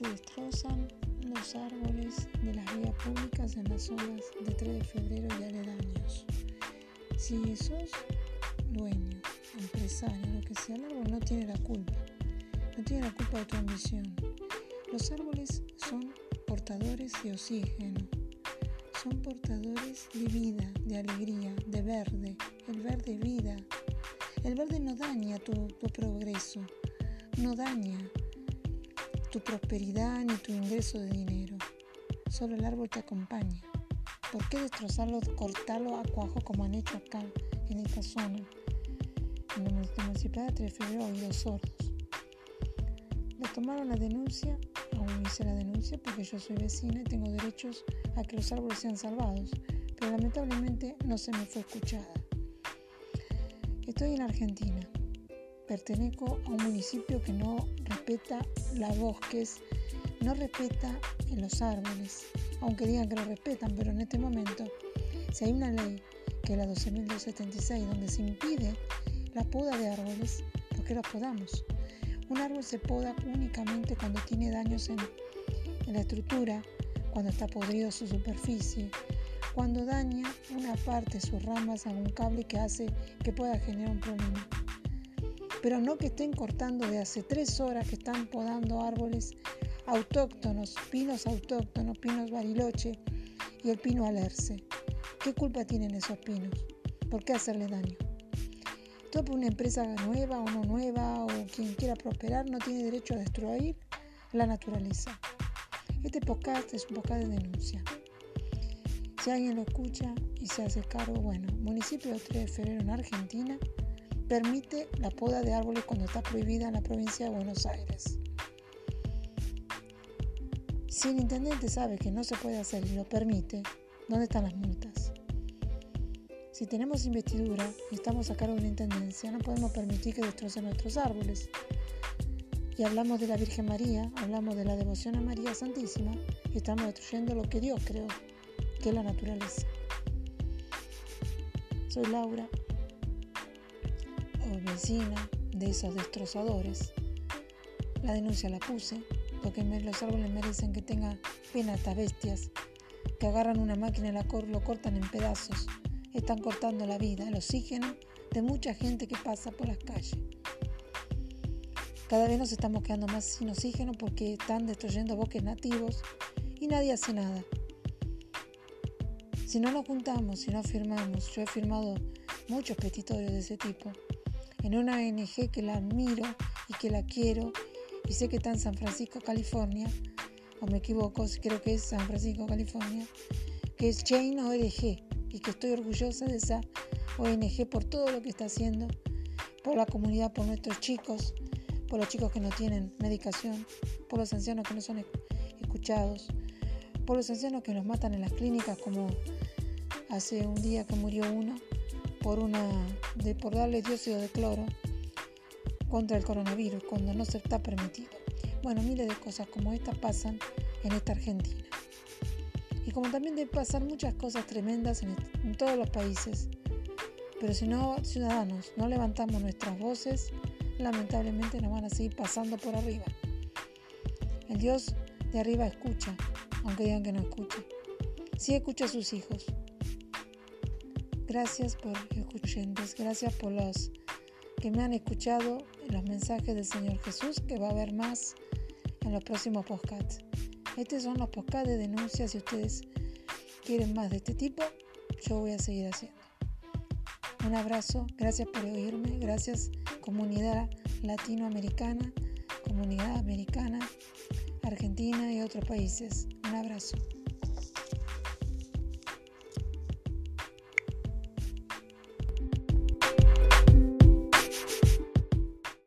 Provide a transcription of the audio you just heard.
se destrozan los árboles de las vías públicas en las zonas de 3 de febrero y aledaños. Si sos dueño, empresario, lo que sea, el árbol no tiene la culpa. No tiene la culpa de tu ambición. Los árboles son portadores de oxígeno, son portadores de vida, de alegría, de verde. El verde vida. El verde no daña tu progreso, no daña tu prosperidad ni tu ingreso de dinero. Solo el árbol te acompaña. ¿Por qué destrozarlo, cortarlo a cuajo como han hecho acá, en esta zona? En la municipalidad de Tres y dos sordos. Le tomaron la denuncia, aún hice la denuncia porque yo soy vecina y tengo derechos a que los árboles sean salvados, pero lamentablemente no se me fue escuchada. Estoy en Argentina pertenezco a un municipio que no respeta los bosques, no respeta los árboles, aunque digan que lo respetan, pero en este momento, si hay una ley que es la 12.276 donde se impide la poda de árboles, ¿por qué los podamos? Un árbol se poda únicamente cuando tiene daños en, en la estructura, cuando está podrido su superficie, cuando daña una parte de sus ramas a un cable que hace que pueda generar un problema pero no que estén cortando de hace tres horas que están podando árboles autóctonos, pinos autóctonos, pinos bariloche y el pino alerce. ¿Qué culpa tienen esos pinos? ¿Por qué hacerle daño? Todo por una empresa nueva o no nueva o quien quiera prosperar no tiene derecho a destruir la naturaleza. Este podcast es un podcast de denuncia. Si alguien lo escucha y se hace cargo, bueno, municipio de 3 de febrero en Argentina, permite la poda de árboles cuando está prohibida en la provincia de Buenos Aires. Si el intendente sabe que no se puede hacer y lo permite, ¿dónde están las multas? Si tenemos investidura y estamos a cargo de una intendencia, no podemos permitir que destrocen nuestros árboles. Y hablamos de la Virgen María, hablamos de la devoción a María Santísima, y estamos destruyendo lo que Dios creó, que es la naturaleza. Soy Laura, vecina de esos destrozadores. La denuncia la puse porque los árboles merecen que tenga pena estas bestias que agarran una máquina y la lo cortan en pedazos. Están cortando la vida, el oxígeno de mucha gente que pasa por las calles. Cada vez nos estamos quedando más sin oxígeno porque están destruyendo bosques nativos y nadie hace nada. Si no nos juntamos, si no firmamos, yo he firmado muchos petitorios de ese tipo, en una ONG que la admiro y que la quiero y sé que está en San Francisco, California, o me equivoco, creo que es San Francisco, California, que es Chain ONG y que estoy orgullosa de esa ONG por todo lo que está haciendo, por la comunidad, por nuestros chicos, por los chicos que no tienen medicación, por los ancianos que no son escuchados, por los ancianos que nos matan en las clínicas como hace un día que murió uno por, una, de, por darle dióxido de cloro contra el coronavirus cuando no se está permitido. Bueno, miles de cosas como esta pasan en esta Argentina. Y como también debe pasar muchas cosas tremendas en, en todos los países. Pero si no, ciudadanos, no levantamos nuestras voces, lamentablemente nos van a seguir pasando por arriba. El Dios de arriba escucha, aunque digan que no escucha. Sí escucha a sus hijos, Gracias por escuchantes, gracias por los que me han escuchado los mensajes del Señor Jesús, que va a haber más en los próximos podcasts. Estos son los podcasts de denuncias. Si ustedes quieren más de este tipo, yo voy a seguir haciendo. Un abrazo, gracias por oírme, gracias comunidad latinoamericana, comunidad americana, argentina y otros países. Un abrazo.